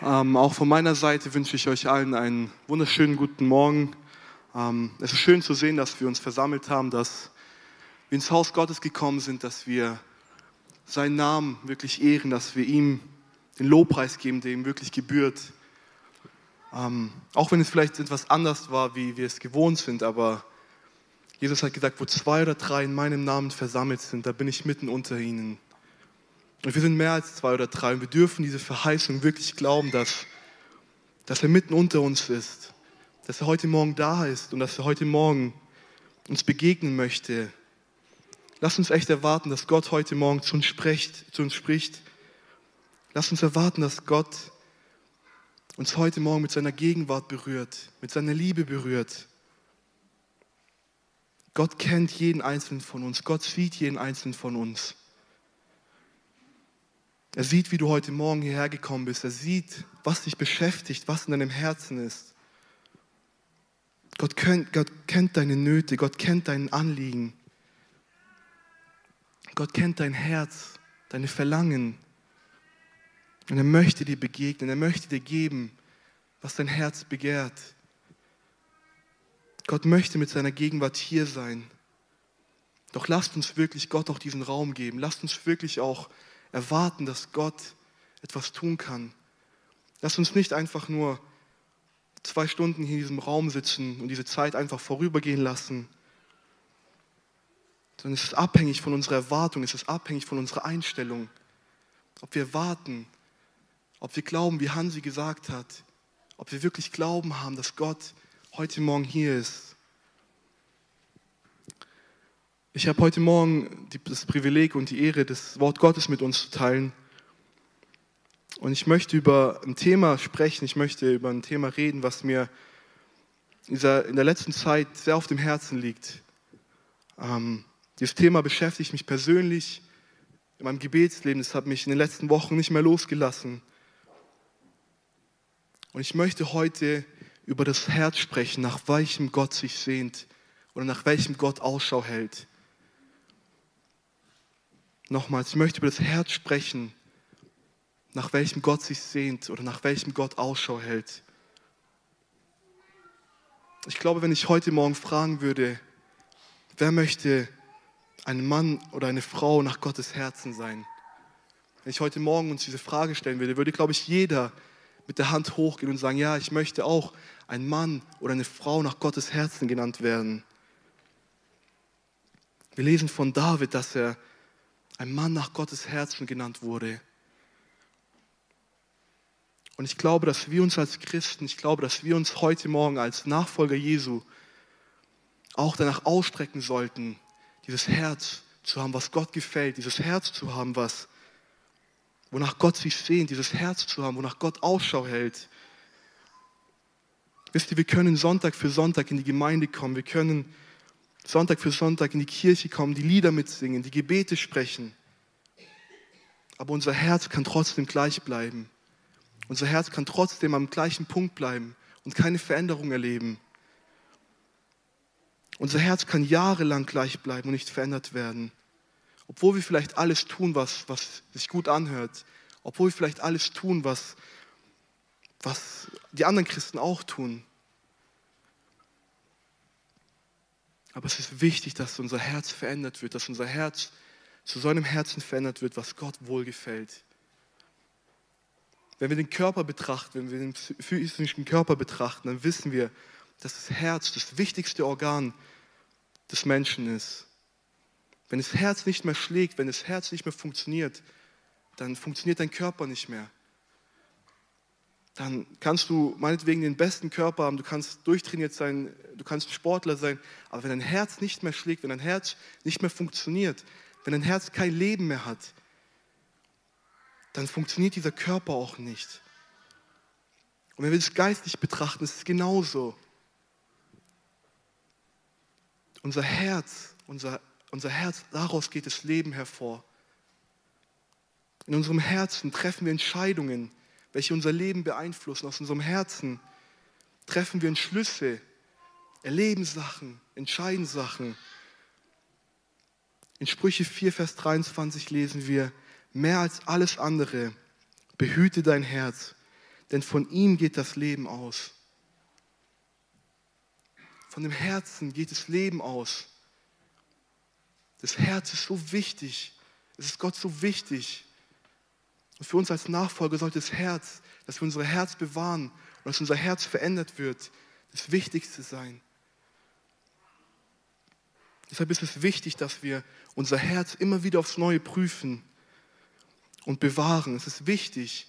Ähm, auch von meiner Seite wünsche ich euch allen einen wunderschönen guten Morgen. Ähm, es ist schön zu sehen, dass wir uns versammelt haben, dass wir ins Haus Gottes gekommen sind, dass wir seinen Namen wirklich ehren, dass wir ihm den Lobpreis geben, der ihm wirklich gebührt. Ähm, auch wenn es vielleicht etwas anders war, wie wir es gewohnt sind, aber Jesus hat gesagt, wo zwei oder drei in meinem Namen versammelt sind, da bin ich mitten unter ihnen. Und wir sind mehr als zwei oder drei und wir dürfen diese Verheißung wirklich glauben, dass, dass er mitten unter uns ist, dass er heute Morgen da ist und dass er heute Morgen uns begegnen möchte. Lass uns echt erwarten, dass Gott heute Morgen zu uns spricht. Zu uns spricht. Lass uns erwarten, dass Gott uns heute Morgen mit seiner Gegenwart berührt, mit seiner Liebe berührt. Gott kennt jeden Einzelnen von uns. Gott sieht jeden Einzelnen von uns. Er sieht, wie du heute Morgen hierher gekommen bist. Er sieht, was dich beschäftigt, was in deinem Herzen ist. Gott kennt, Gott kennt deine Nöte, Gott kennt dein Anliegen. Gott kennt dein Herz, deine Verlangen. Und er möchte dir begegnen, er möchte dir geben, was dein Herz begehrt. Gott möchte mit seiner Gegenwart hier sein. Doch lasst uns wirklich Gott auch diesen Raum geben. Lasst uns wirklich auch erwarten, dass Gott etwas tun kann. Lass uns nicht einfach nur zwei Stunden hier in diesem Raum sitzen und diese Zeit einfach vorübergehen lassen, sondern es ist abhängig von unserer Erwartung, es ist abhängig von unserer Einstellung. Ob wir warten, ob wir glauben, wie Hansi gesagt hat, ob wir wirklich Glauben haben, dass Gott heute Morgen hier ist. Ich habe heute Morgen das Privileg und die Ehre, das Wort Gottes mit uns zu teilen. Und ich möchte über ein Thema sprechen, ich möchte über ein Thema reden, was mir in der letzten Zeit sehr auf dem Herzen liegt. Ähm, dieses Thema beschäftigt mich persönlich in meinem Gebetsleben. Es hat mich in den letzten Wochen nicht mehr losgelassen. Und ich möchte heute über das Herz sprechen, nach welchem Gott sich sehnt oder nach welchem Gott Ausschau hält. Nochmals, ich möchte über das Herz sprechen, nach welchem Gott sich sehnt oder nach welchem Gott Ausschau hält. Ich glaube, wenn ich heute Morgen fragen würde, wer möchte ein Mann oder eine Frau nach Gottes Herzen sein? Wenn ich heute Morgen uns diese Frage stellen würde, würde, glaube ich, jeder mit der Hand hochgehen und sagen, ja, ich möchte auch ein Mann oder eine Frau nach Gottes Herzen genannt werden. Wir lesen von David, dass er ein Mann nach Gottes Herzen genannt wurde. Und ich glaube, dass wir uns als Christen, ich glaube, dass wir uns heute Morgen als Nachfolger Jesu auch danach ausstrecken sollten, dieses Herz zu haben, was Gott gefällt, dieses Herz zu haben, was, wonach Gott sich sehnt, dieses Herz zu haben, wonach Gott Ausschau hält. Wisst ihr, wir können Sonntag für Sonntag in die Gemeinde kommen, wir können Sonntag für Sonntag in die Kirche kommen, die Lieder mitsingen, die Gebete sprechen. Aber unser Herz kann trotzdem gleich bleiben. Unser Herz kann trotzdem am gleichen Punkt bleiben und keine Veränderung erleben. Unser Herz kann jahrelang gleich bleiben und nicht verändert werden. Obwohl wir vielleicht alles tun, was, was sich gut anhört. Obwohl wir vielleicht alles tun, was, was die anderen Christen auch tun. Aber es ist wichtig, dass unser Herz verändert wird, dass unser Herz zu so einem Herzen verändert wird, was Gott wohlgefällt. Wenn wir den Körper betrachten, wenn wir den physischen Körper betrachten, dann wissen wir, dass das Herz das wichtigste Organ des Menschen ist. Wenn das Herz nicht mehr schlägt, wenn das Herz nicht mehr funktioniert, dann funktioniert dein Körper nicht mehr dann kannst du meinetwegen den besten Körper haben, du kannst durchtrainiert sein, du kannst Sportler sein, aber wenn dein Herz nicht mehr schlägt, wenn dein Herz nicht mehr funktioniert, wenn dein Herz kein Leben mehr hat, dann funktioniert dieser Körper auch nicht. Und wenn wir das geistlich betrachten, ist es genauso. Unser Herz, unser, unser Herz, daraus geht das Leben hervor. In unserem Herzen treffen wir Entscheidungen, welche unser Leben beeinflussen. Aus unserem Herzen treffen wir Entschlüsse, erleben Sachen, entscheiden Sachen. In Sprüche 4, Vers 23 lesen wir, mehr als alles andere, behüte dein Herz, denn von ihm geht das Leben aus. Von dem Herzen geht das Leben aus. Das Herz ist so wichtig. Es ist Gott so wichtig. Und für uns als Nachfolger sollte das Herz, dass wir unser Herz bewahren und dass unser Herz verändert wird, das Wichtigste sein. Deshalb ist es wichtig, dass wir unser Herz immer wieder aufs Neue prüfen und bewahren. Es ist wichtig,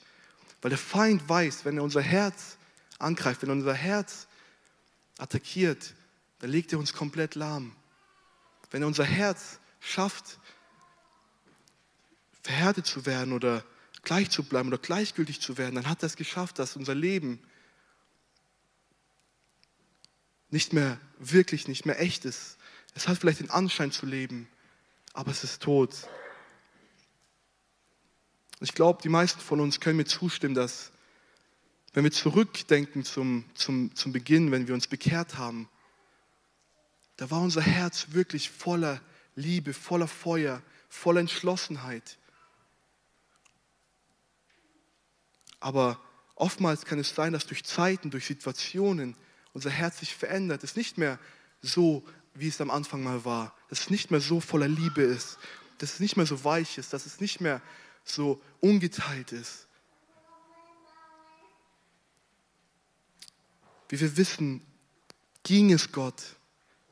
weil der Feind weiß, wenn er unser Herz angreift, wenn er unser Herz attackiert, dann legt er uns komplett lahm. Wenn er unser Herz schafft, verhärtet zu werden oder gleich zu bleiben oder gleichgültig zu werden, dann hat er es geschafft, dass unser Leben nicht mehr wirklich, nicht mehr echt ist. Es hat vielleicht den Anschein zu leben, aber es ist tot. Ich glaube, die meisten von uns können mir zustimmen, dass wenn wir zurückdenken zum, zum, zum Beginn, wenn wir uns bekehrt haben, da war unser Herz wirklich voller Liebe, voller Feuer, voller Entschlossenheit. Aber oftmals kann es sein, dass durch Zeiten, durch Situationen unser Herz sich verändert. Es ist nicht mehr so, wie es am Anfang mal war. Dass es nicht mehr so voller Liebe ist. Dass es nicht mehr so weich ist. Dass es nicht mehr so ungeteilt ist. Wie wir wissen, ging es Gott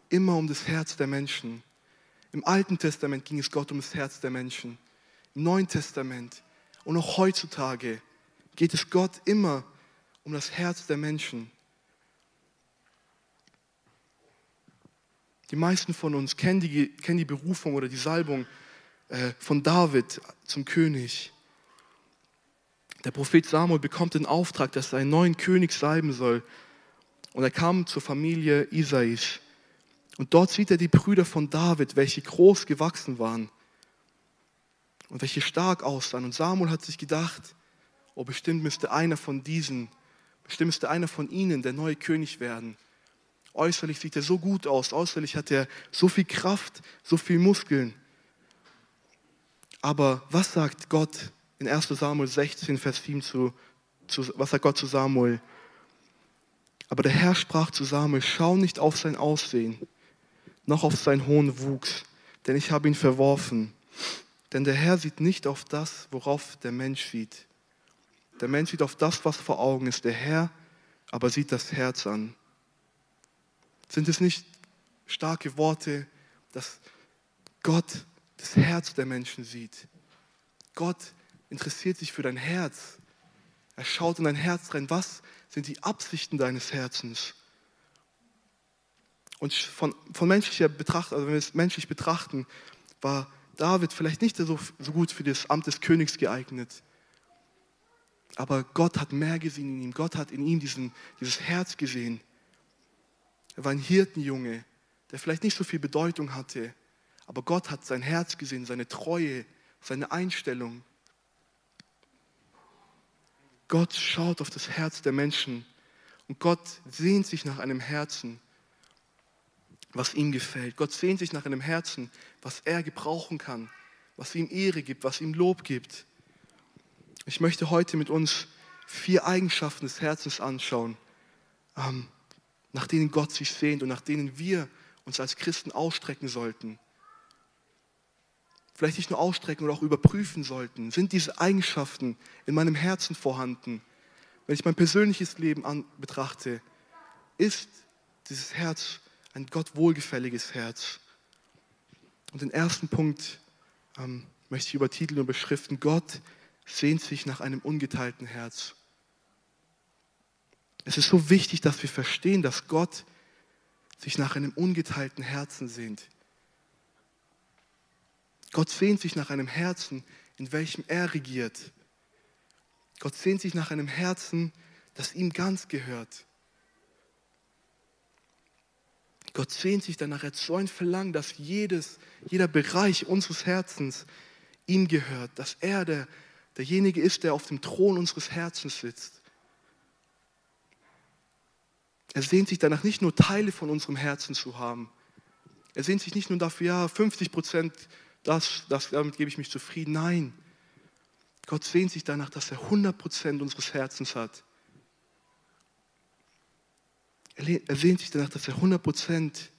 immer um das Herz der Menschen. Im Alten Testament ging es Gott um das Herz der Menschen. Im Neuen Testament und auch heutzutage geht es Gott immer um das Herz der Menschen. Die meisten von uns kennen die, kennen die Berufung oder die Salbung äh, von David zum König. Der Prophet Samuel bekommt den Auftrag, dass er einen neuen König salben soll. Und er kam zur Familie Isais. Und dort sieht er die Brüder von David, welche groß gewachsen waren und welche stark aussahen. Und Samuel hat sich gedacht, oh, bestimmt müsste einer von diesen, bestimmt müsste einer von ihnen der neue König werden. Äußerlich sieht er so gut aus, äußerlich hat er so viel Kraft, so viel Muskeln. Aber was sagt Gott in 1 Samuel 16, Vers 7 zu, zu, was sagt Gott zu Samuel? Aber der Herr sprach zu Samuel, schau nicht auf sein Aussehen, noch auf seinen hohen Wuchs, denn ich habe ihn verworfen. Denn der Herr sieht nicht auf das, worauf der Mensch sieht. Der Mensch sieht auf das, was vor Augen ist. Der Herr aber sieht das Herz an. Sind es nicht starke Worte, dass Gott das Herz der Menschen sieht? Gott interessiert sich für dein Herz. Er schaut in dein Herz rein. Was sind die Absichten deines Herzens? Und von, von menschlicher Betracht, also wenn wir es menschlich betrachten, war David vielleicht nicht so, so gut für das Amt des Königs geeignet. Aber Gott hat mehr gesehen in ihm. Gott hat in ihm diesen, dieses Herz gesehen. Er war ein Hirtenjunge, der vielleicht nicht so viel Bedeutung hatte, aber Gott hat sein Herz gesehen, seine Treue, seine Einstellung. Gott schaut auf das Herz der Menschen und Gott sehnt sich nach einem Herzen, was ihm gefällt. Gott sehnt sich nach einem Herzen, was er gebrauchen kann, was ihm Ehre gibt, was ihm Lob gibt. Ich möchte heute mit uns vier Eigenschaften des Herzens anschauen, ähm, nach denen Gott sich sehnt und nach denen wir uns als Christen ausstrecken sollten. Vielleicht nicht nur ausstrecken oder auch überprüfen sollten. Sind diese Eigenschaften in meinem Herzen vorhanden? Wenn ich mein persönliches Leben an, betrachte, ist dieses Herz ein Gott wohlgefälliges Herz? Und den ersten Punkt ähm, möchte ich übertiteln und beschriften. Gott sehnt sich nach einem ungeteilten Herz. Es ist so wichtig, dass wir verstehen, dass Gott sich nach einem ungeteilten Herzen sehnt. Gott sehnt sich nach einem Herzen, in welchem er regiert. Gott sehnt sich nach einem Herzen, das ihm ganz gehört. Gott sehnt sich danach, er hat so ein Verlangen, dass jedes, jeder Bereich unseres Herzens ihm gehört, dass er der derjenige ist, der auf dem Thron unseres Herzens sitzt. Er sehnt sich danach nicht nur Teile von unserem Herzen zu haben. Er sehnt sich nicht nur dafür, ja, 50 Prozent, das, das, damit gebe ich mich zufrieden. Nein, Gott sehnt sich danach, dass er 100 Prozent unseres Herzens hat. Er sehnt sich danach, dass er 100 Prozent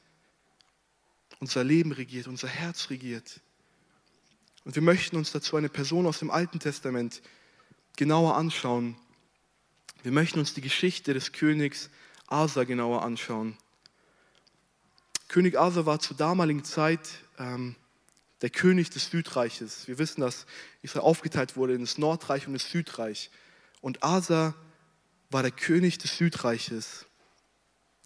unser Leben regiert, unser Herz regiert. Und wir möchten uns dazu eine Person aus dem Alten Testament genauer anschauen. Wir möchten uns die Geschichte des Königs Asa genauer anschauen. König Asa war zur damaligen Zeit ähm, der König des Südreiches. Wir wissen, dass Israel aufgeteilt wurde in das Nordreich und das Südreich. Und Asa war der König des Südreiches.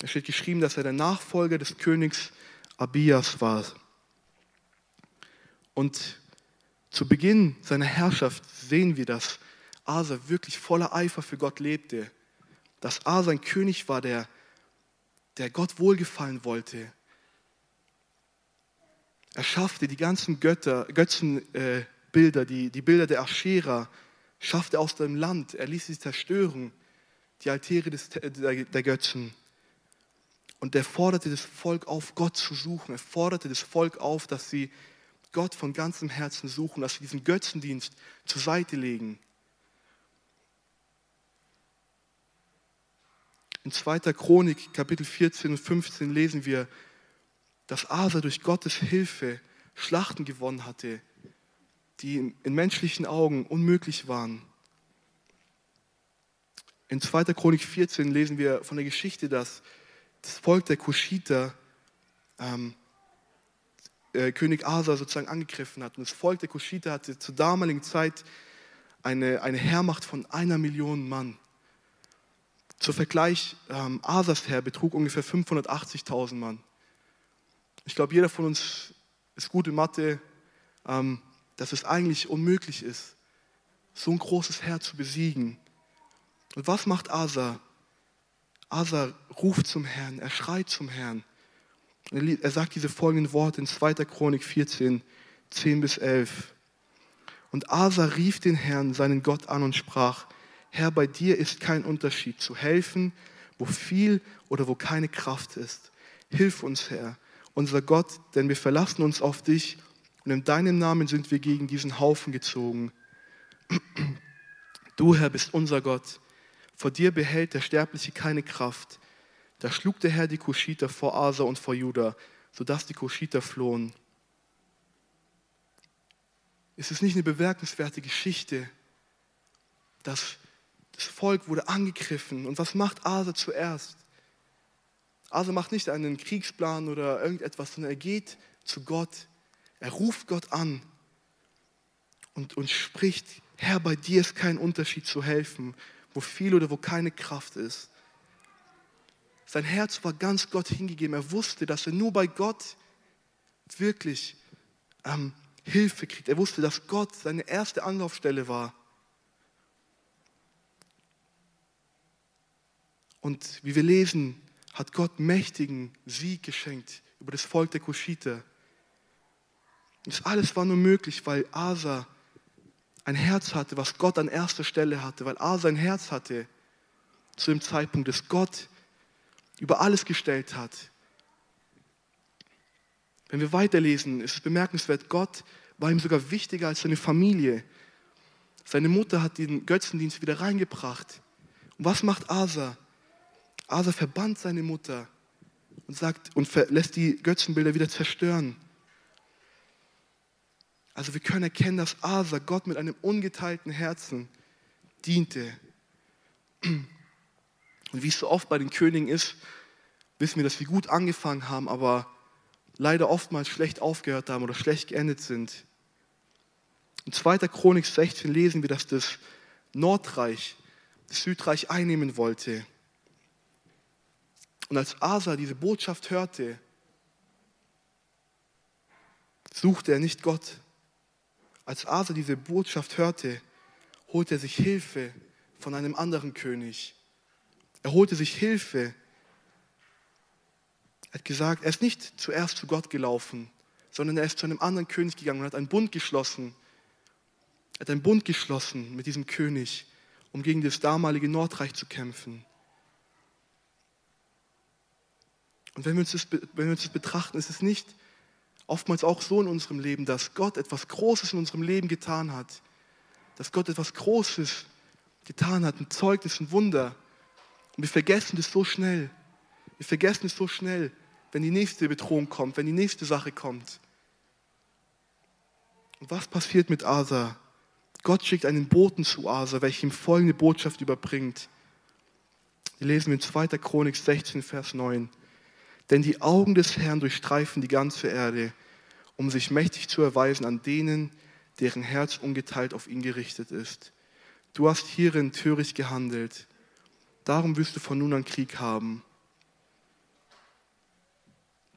Es steht geschrieben, dass er der Nachfolger des Königs Abias war. Und zu Beginn seiner Herrschaft sehen wir, dass Asa wirklich voller Eifer für Gott lebte. Dass Asa ein König war, der, der Gott wohlgefallen wollte. Er schaffte die ganzen Götter, Götzenbilder, äh, die, die Bilder der Aschera, schaffte aus dem Land. Er ließ sie zerstören, die Altäre des, der, der Götzen. Und er forderte das Volk auf, Gott zu suchen. Er forderte das Volk auf, dass sie Gott von ganzem Herzen suchen, dass sie diesen Götzendienst zur Seite legen. In 2. Chronik, Kapitel 14 und 15 lesen wir, dass Asa durch Gottes Hilfe Schlachten gewonnen hatte, die in menschlichen Augen unmöglich waren. In 2. Chronik 14 lesen wir von der Geschichte, dass das Volk der Kuschiter ähm, äh, König Asa sozusagen angegriffen hat. Und das Volk der Kuschiter hatte zur damaligen Zeit eine, eine Heermacht von einer Million Mann. Zur Vergleich, ähm, Asas Heer betrug ungefähr 580.000 Mann. Ich glaube, jeder von uns ist gut in Mathe, ähm, dass es eigentlich unmöglich ist, so ein großes Heer zu besiegen. Und was macht Asa? Asa ruft zum Herrn, er schreit zum Herrn. Er sagt diese folgenden Worte in 2. Chronik 14, 10 bis 11. Und Asa rief den Herrn, seinen Gott, an und sprach, Herr, bei dir ist kein Unterschied, zu helfen, wo viel oder wo keine Kraft ist. Hilf uns, Herr, unser Gott, denn wir verlassen uns auf dich und in deinem Namen sind wir gegen diesen Haufen gezogen. Du, Herr, bist unser Gott. Vor dir behält der Sterbliche keine Kraft. Da schlug der Herr die Kuschiter vor Asa und vor Juda, sodass die Kuschiter flohen. Ist es nicht eine bemerkenswerte Geschichte, dass das Volk wurde angegriffen und was macht Asa zuerst? Asa macht nicht einen Kriegsplan oder irgendetwas, sondern er geht zu Gott. Er ruft Gott an und, und spricht, Herr, bei dir ist kein Unterschied zu helfen wo viel oder wo keine Kraft ist. Sein Herz war ganz Gott hingegeben. Er wusste, dass er nur bei Gott wirklich ähm, Hilfe kriegt. Er wusste, dass Gott seine erste Anlaufstelle war. Und wie wir lesen, hat Gott mächtigen Sieg geschenkt über das Volk der Kuschiter. Das alles war nur möglich, weil Asa ein Herz hatte, was Gott an erster Stelle hatte, weil A sein Herz hatte zu dem Zeitpunkt, dass Gott über alles gestellt hat. Wenn wir weiterlesen, ist es bemerkenswert, Gott war ihm sogar wichtiger als seine Familie. Seine Mutter hat den Götzendienst wieder reingebracht. Und was macht Asa? Asa verbannt seine Mutter und sagt und lässt die Götzenbilder wieder zerstören. Also wir können erkennen, dass Asa Gott mit einem ungeteilten Herzen diente. Und wie es so oft bei den Königen ist, wissen wir, dass wir gut angefangen haben, aber leider oftmals schlecht aufgehört haben oder schlecht geendet sind. In 2. Chronik 16 lesen wir, dass das Nordreich das Südreich einnehmen wollte. Und als Asa diese Botschaft hörte, suchte er nicht Gott, als Asa diese Botschaft hörte, holte er sich Hilfe von einem anderen König. Er holte sich Hilfe. Er hat gesagt, er ist nicht zuerst zu Gott gelaufen, sondern er ist zu einem anderen König gegangen und hat einen Bund geschlossen. Er hat einen Bund geschlossen mit diesem König, um gegen das damalige Nordreich zu kämpfen. Und wenn wir uns das, wenn wir uns das betrachten, ist es nicht oftmals auch so in unserem Leben, dass Gott etwas Großes in unserem Leben getan hat. Dass Gott etwas Großes getan hat, ein Zeugnis, ein Wunder. Und wir vergessen das so schnell. Wir vergessen es so schnell, wenn die nächste Bedrohung kommt, wenn die nächste Sache kommt. Und was passiert mit Asa? Gott schickt einen Boten zu Asa, welcher ihm folgende Botschaft überbringt. Die lesen wir in 2. Chronik 16, Vers 9. Denn die Augen des Herrn durchstreifen die ganze Erde, um sich mächtig zu erweisen an denen, deren Herz ungeteilt auf ihn gerichtet ist. Du hast hierin töricht gehandelt. Darum wirst du von nun an Krieg haben.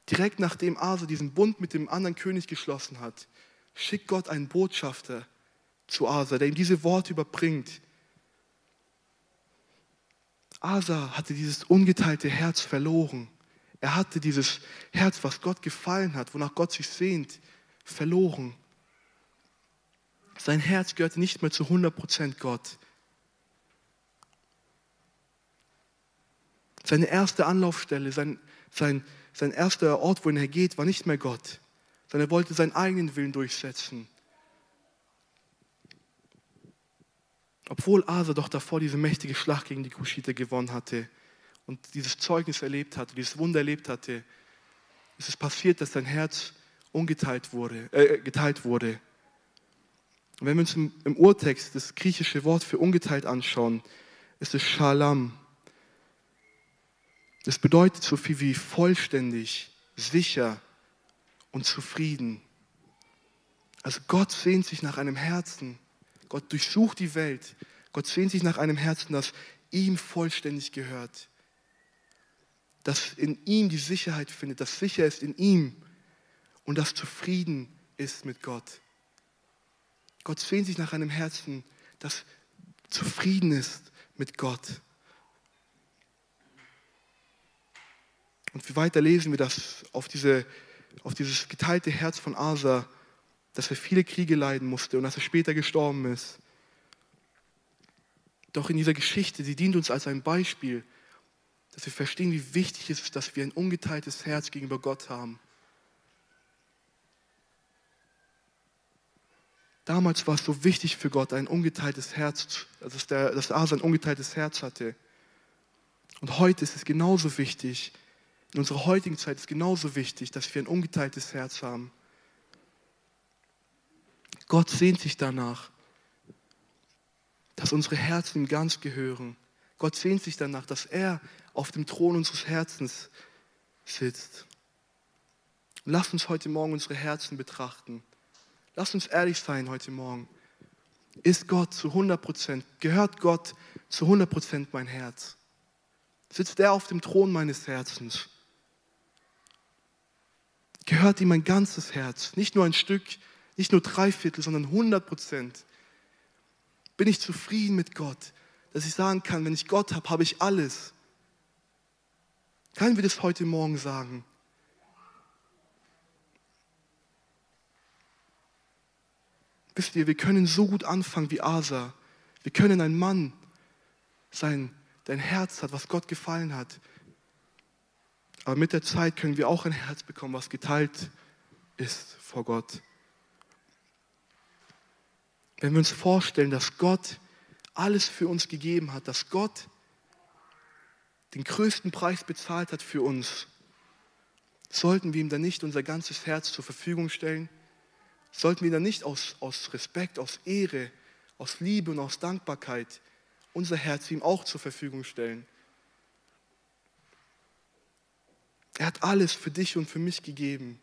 Direkt nachdem Asa diesen Bund mit dem anderen König geschlossen hat, schickt Gott einen Botschafter zu Asa, der ihm diese Worte überbringt. Asa hatte dieses ungeteilte Herz verloren. Er hatte dieses Herz, was Gott gefallen hat, wonach Gott sich sehnt, verloren. Sein Herz gehörte nicht mehr zu 100% Gott. Seine erste Anlaufstelle, sein, sein, sein erster Ort, wohin er geht, war nicht mehr Gott, sondern er wollte seinen eigenen Willen durchsetzen. Obwohl Asa doch davor diese mächtige Schlacht gegen die Kuschiter gewonnen hatte und dieses Zeugnis erlebt hatte, dieses Wunder erlebt hatte, ist es passiert, dass sein Herz ungeteilt wurde, äh, geteilt wurde. Und wenn wir uns im, im Urtext das griechische Wort für ungeteilt anschauen, ist es Shalom. Das bedeutet so viel wie vollständig, sicher und zufrieden. Also Gott sehnt sich nach einem Herzen. Gott durchsucht die Welt. Gott sehnt sich nach einem Herzen, das ihm vollständig gehört. Das in ihm die Sicherheit findet, das sicher ist in ihm und das zufrieden ist mit Gott. Gott sehnt sich nach einem Herzen, das zufrieden ist mit Gott. Und wie weiter lesen wir das auf, diese, auf dieses geteilte Herz von Asa, dass er viele Kriege leiden musste und dass er später gestorben ist. Doch in dieser Geschichte, sie dient uns als ein Beispiel, dass wir verstehen, wie wichtig es ist, dass wir ein ungeteiltes Herz gegenüber Gott haben. Damals war es so wichtig für Gott, ein ungeteiltes Herz, dass, der, dass Asa ein ungeteiltes Herz hatte. Und heute ist es genauso wichtig, in unserer heutigen Zeit ist genauso wichtig, dass wir ein ungeteiltes Herz haben. Gott sehnt sich danach, dass unsere Herzen ihm ganz gehören. Gott sehnt sich danach, dass er auf dem Thron unseres Herzens sitzt. Lass uns heute Morgen unsere Herzen betrachten. Lass uns ehrlich sein heute Morgen. Ist Gott zu 100 Prozent, gehört Gott zu 100 Prozent mein Herz? Sitzt er auf dem Thron meines Herzens? Gehört ihm mein ganzes Herz, nicht nur ein Stück, nicht nur drei Viertel, sondern 100 Prozent? Bin ich zufrieden mit Gott, dass ich sagen kann, wenn ich Gott habe, habe ich alles? Können wir das heute Morgen sagen? Wisst ihr, wir können so gut anfangen wie Asa. Wir können ein Mann sein, der ein Herz hat, was Gott gefallen hat. Aber mit der Zeit können wir auch ein Herz bekommen, was geteilt ist vor Gott. Wenn wir uns vorstellen, dass Gott alles für uns gegeben hat, dass Gott den größten Preis bezahlt hat für uns, sollten wir ihm dann nicht unser ganzes Herz zur Verfügung stellen? sollten wir dann nicht aus, aus Respekt, aus Ehre, aus Liebe und aus Dankbarkeit unser Herz ihm auch zur Verfügung stellen. Er hat alles für dich und für mich gegeben.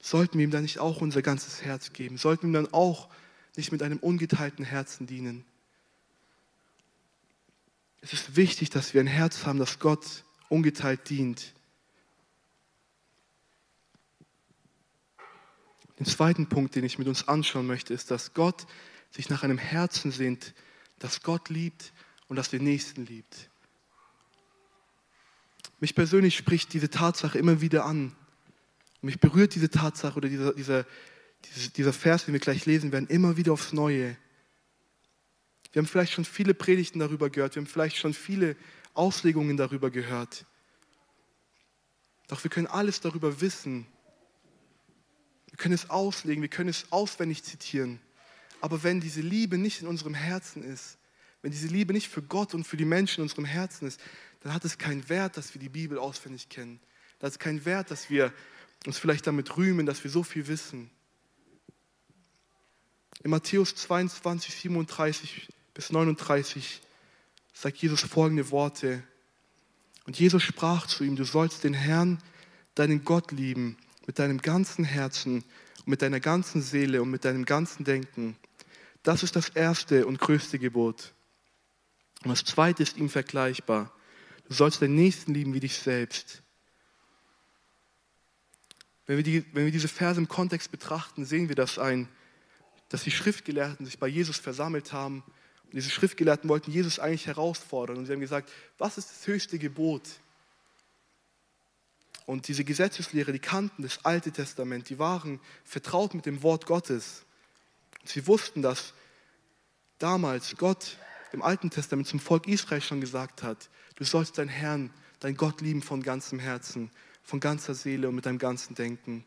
Sollten wir ihm dann nicht auch unser ganzes Herz geben? Sollten wir ihm dann auch nicht mit einem ungeteilten Herzen dienen? Es ist wichtig, dass wir ein Herz haben, das Gott ungeteilt dient. Den zweiten Punkt, den ich mit uns anschauen möchte, ist, dass Gott sich nach einem Herzen sehnt, das Gott liebt und das den Nächsten liebt. Mich persönlich spricht diese Tatsache immer wieder an. Mich berührt diese Tatsache oder dieser, dieser, dieser Vers, den wir gleich lesen werden, immer wieder aufs Neue. Wir haben vielleicht schon viele Predigten darüber gehört, wir haben vielleicht schon viele Auslegungen darüber gehört. Doch wir können alles darüber wissen, wir können es auslegen, wir können es auswendig zitieren. Aber wenn diese Liebe nicht in unserem Herzen ist, wenn diese Liebe nicht für Gott und für die Menschen in unserem Herzen ist, dann hat es keinen Wert, dass wir die Bibel auswendig kennen. Da hat es keinen Wert, dass wir uns vielleicht damit rühmen, dass wir so viel wissen. In Matthäus 22, 37 bis 39 sagt Jesus folgende Worte. Und Jesus sprach zu ihm, du sollst den Herrn, deinen Gott lieben, mit deinem ganzen Herzen und mit deiner ganzen Seele und mit deinem ganzen Denken. Das ist das erste und größte Gebot. Und das zweite ist ihm vergleichbar. Du sollst deinen Nächsten lieben wie dich selbst. Wenn wir, die, wenn wir diese Verse im Kontext betrachten, sehen wir, dass, ein, dass die Schriftgelehrten sich bei Jesus versammelt haben. Und diese Schriftgelehrten wollten Jesus eigentlich herausfordern. Und sie haben gesagt, was ist das höchste Gebot? Und diese Gesetzeslehre, die kannten das Alte Testament, die waren vertraut mit dem Wort Gottes. Und sie wussten, dass damals Gott im Alten Testament zum Volk Israel schon gesagt hat, du sollst deinen Herrn, dein Gott lieben von ganzem Herzen, von ganzer Seele und mit deinem ganzen Denken.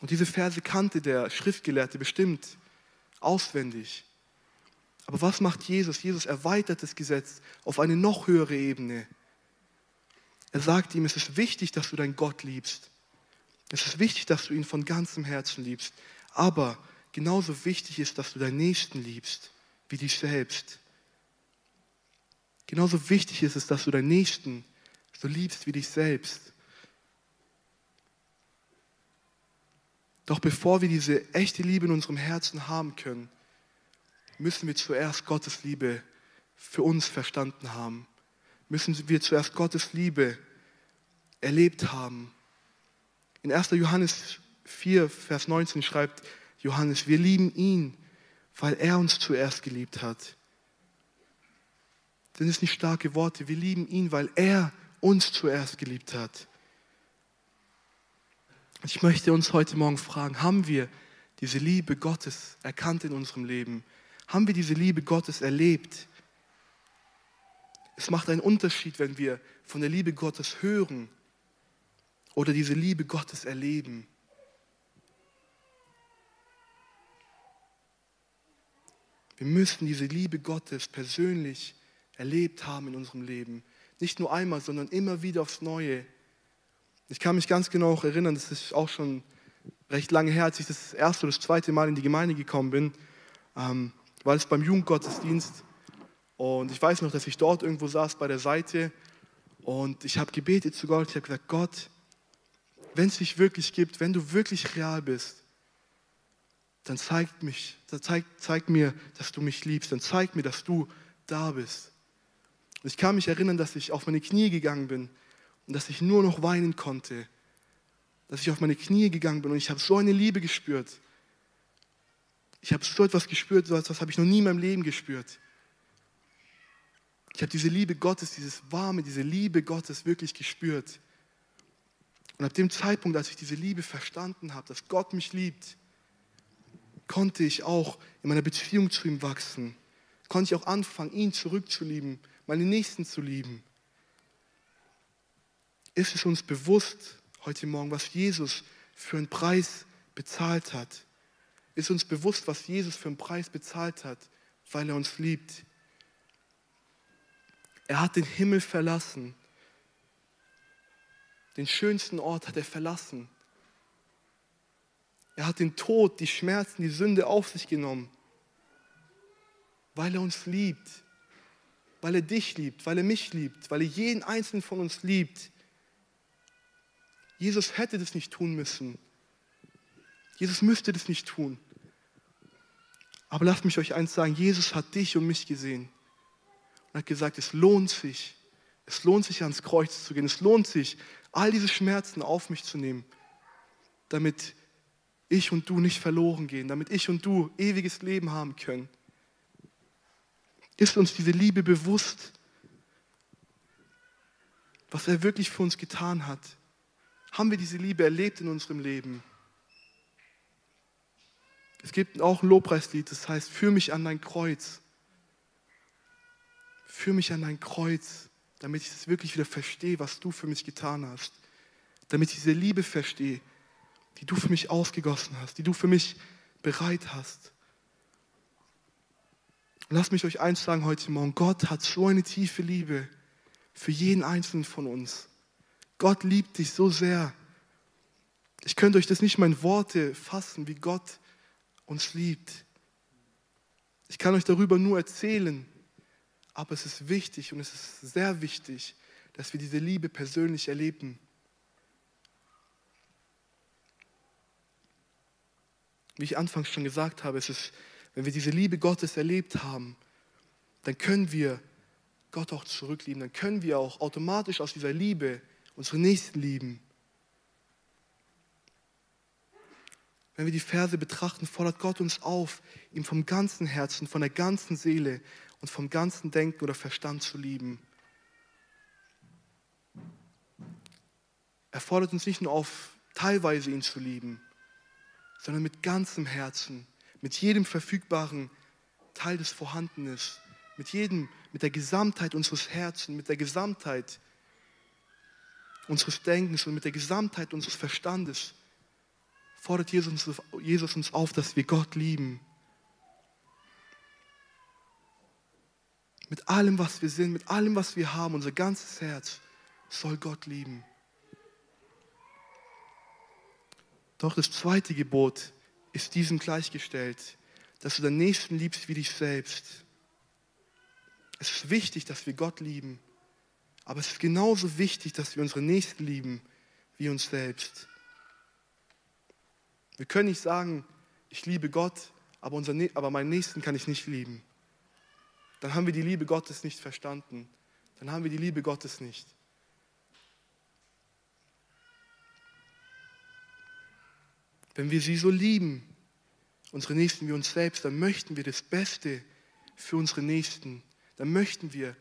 Und diese Verse kannte der Schriftgelehrte bestimmt auswendig. Aber was macht Jesus? Jesus erweitert das Gesetz auf eine noch höhere Ebene. Er sagt ihm, es ist wichtig, dass du deinen Gott liebst. Es ist wichtig, dass du ihn von ganzem Herzen liebst. Aber genauso wichtig ist, dass du deinen Nächsten liebst wie dich selbst. Genauso wichtig ist es, dass du deinen Nächsten so liebst wie dich selbst. Doch bevor wir diese echte Liebe in unserem Herzen haben können, müssen wir zuerst Gottes Liebe für uns verstanden haben. Müssen wir zuerst Gottes Liebe erlebt haben. In 1. Johannes 4, Vers 19 schreibt Johannes, wir lieben ihn, weil er uns zuerst geliebt hat. Sind es nicht starke Worte? Wir lieben ihn, weil er uns zuerst geliebt hat. Ich möchte uns heute Morgen fragen, haben wir diese Liebe Gottes erkannt in unserem Leben? Haben wir diese Liebe Gottes erlebt? Es macht einen Unterschied, wenn wir von der Liebe Gottes hören oder diese Liebe Gottes erleben. Wir müssen diese Liebe Gottes persönlich erlebt haben in unserem Leben. Nicht nur einmal, sondern immer wieder aufs Neue. Ich kann mich ganz genau erinnern, das ist auch schon recht lange her, als ich das erste oder das zweite Mal in die Gemeinde gekommen bin, ähm, war es beim Jugendgottesdienst. Und ich weiß noch, dass ich dort irgendwo saß bei der Seite und ich habe gebetet zu Gott. Ich habe gesagt, Gott, wenn es dich wirklich gibt, wenn du wirklich real bist, dann zeig, mich, zeig, zeig mir, dass du mich liebst, dann zeig mir, dass du da bist. Und ich kann mich erinnern, dass ich auf meine Knie gegangen bin und dass ich nur noch weinen konnte, dass ich auf meine Knie gegangen bin und ich habe so eine Liebe gespürt. Ich habe so etwas gespürt, so etwas habe ich noch nie in meinem Leben gespürt. Ich habe diese Liebe Gottes, dieses Warme, diese Liebe Gottes wirklich gespürt. Und ab dem Zeitpunkt, als ich diese Liebe verstanden habe, dass Gott mich liebt, konnte ich auch in meiner Beziehung zu ihm wachsen. Konnte ich auch anfangen, ihn zurückzulieben, meine Nächsten zu lieben. Ist es uns bewusst heute Morgen, was Jesus für einen Preis bezahlt hat? Ist uns bewusst, was Jesus für einen Preis bezahlt hat, weil er uns liebt? Er hat den Himmel verlassen. Den schönsten Ort hat er verlassen, er hat den Tod, die Schmerzen, die Sünde auf sich genommen, weil er uns liebt, weil er dich liebt, weil er mich liebt, weil er jeden einzelnen von uns liebt. Jesus hätte das nicht tun müssen. Jesus müsste das nicht tun. Aber lasst mich euch eins sagen, Jesus hat dich und mich gesehen und hat gesagt, es lohnt sich, es lohnt sich ans Kreuz zu gehen, es lohnt sich, all diese Schmerzen auf mich zu nehmen, damit ich und du nicht verloren gehen, damit ich und du ewiges Leben haben können. Ist uns diese Liebe bewusst, was er wirklich für uns getan hat? Haben wir diese Liebe erlebt in unserem Leben? Es gibt auch ein Lobpreislied, das heißt, führ mich an dein Kreuz. Führ mich an dein Kreuz, damit ich es wirklich wieder verstehe, was du für mich getan hast. Damit ich diese Liebe verstehe, die du für mich ausgegossen hast, die du für mich bereit hast. Und lasst mich euch eins sagen heute Morgen, Gott hat so eine tiefe Liebe für jeden einzelnen von uns. Gott liebt dich so sehr. Ich könnte euch das nicht mal in Worte fassen, wie Gott uns liebt. Ich kann euch darüber nur erzählen, aber es ist wichtig und es ist sehr wichtig, dass wir diese Liebe persönlich erleben. Wie ich anfangs schon gesagt habe, es ist, wenn wir diese Liebe Gottes erlebt haben, dann können wir Gott auch zurücklieben, dann können wir auch automatisch aus dieser Liebe unsere Nächsten lieben. Wenn wir die Verse betrachten, fordert Gott uns auf, ihm vom ganzen Herzen, von der ganzen Seele und vom ganzen Denken oder Verstand zu lieben. Er fordert uns nicht nur auf, teilweise ihn zu lieben, sondern mit ganzem Herzen, mit jedem verfügbaren Teil des Vorhandenes, mit jedem, mit der Gesamtheit unseres Herzens, mit der Gesamtheit unseres Denkens und mit der Gesamtheit unseres Verstandes fordert Jesus, Jesus uns auf, dass wir Gott lieben. Mit allem, was wir sind, mit allem, was wir haben, unser ganzes Herz soll Gott lieben. Doch das zweite Gebot ist diesem gleichgestellt, dass du deinen Nächsten liebst wie dich selbst. Es ist wichtig, dass wir Gott lieben, aber es ist genauso wichtig, dass wir unsere Nächsten lieben wie uns selbst. Wir können nicht sagen, ich liebe Gott, aber, unser, aber meinen Nächsten kann ich nicht lieben. Dann haben wir die Liebe Gottes nicht verstanden. Dann haben wir die Liebe Gottes nicht. Wenn wir sie so lieben, unsere Nächsten wie uns selbst, dann möchten wir das Beste für unsere Nächsten. Dann möchten wir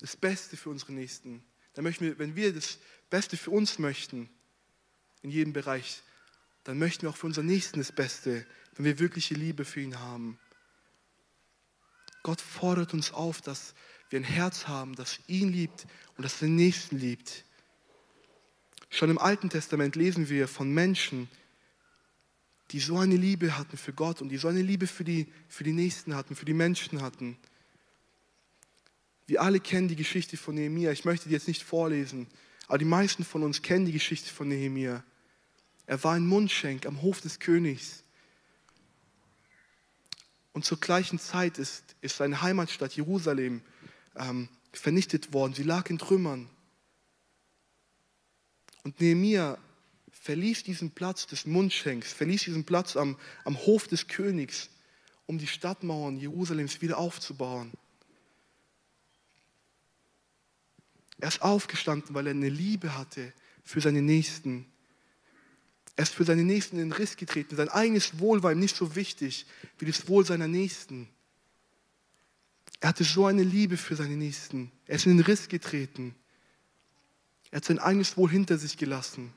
das Beste für unsere Nächsten. Dann möchten wir, wenn wir das Beste für uns möchten, in jedem Bereich, dann möchten wir auch für unseren Nächsten das Beste, wenn wir wirkliche Liebe für ihn haben. Gott fordert uns auf, dass wir ein Herz haben, das ihn liebt und das den Nächsten liebt. Schon im Alten Testament lesen wir von Menschen, die so eine Liebe hatten für Gott und die so eine Liebe für die, für die Nächsten hatten, für die Menschen hatten. Wir alle kennen die Geschichte von Nehemia. Ich möchte die jetzt nicht vorlesen, aber die meisten von uns kennen die Geschichte von Nehemia. Er war ein Mundschenk am Hof des Königs. Und zur gleichen Zeit ist, ist seine Heimatstadt Jerusalem ähm, vernichtet worden. Sie lag in Trümmern. Und Nehemia verließ diesen Platz des Mundschenks, verließ diesen Platz am, am Hof des Königs, um die Stadtmauern Jerusalems wieder aufzubauen. Er ist aufgestanden, weil er eine Liebe hatte für seine Nächsten. Er ist für seine Nächsten in den Riss getreten. Sein eigenes Wohl war ihm nicht so wichtig wie das Wohl seiner Nächsten. Er hatte so eine Liebe für seine Nächsten. Er ist in den Riss getreten. Er hat sein eigenes Wohl hinter sich gelassen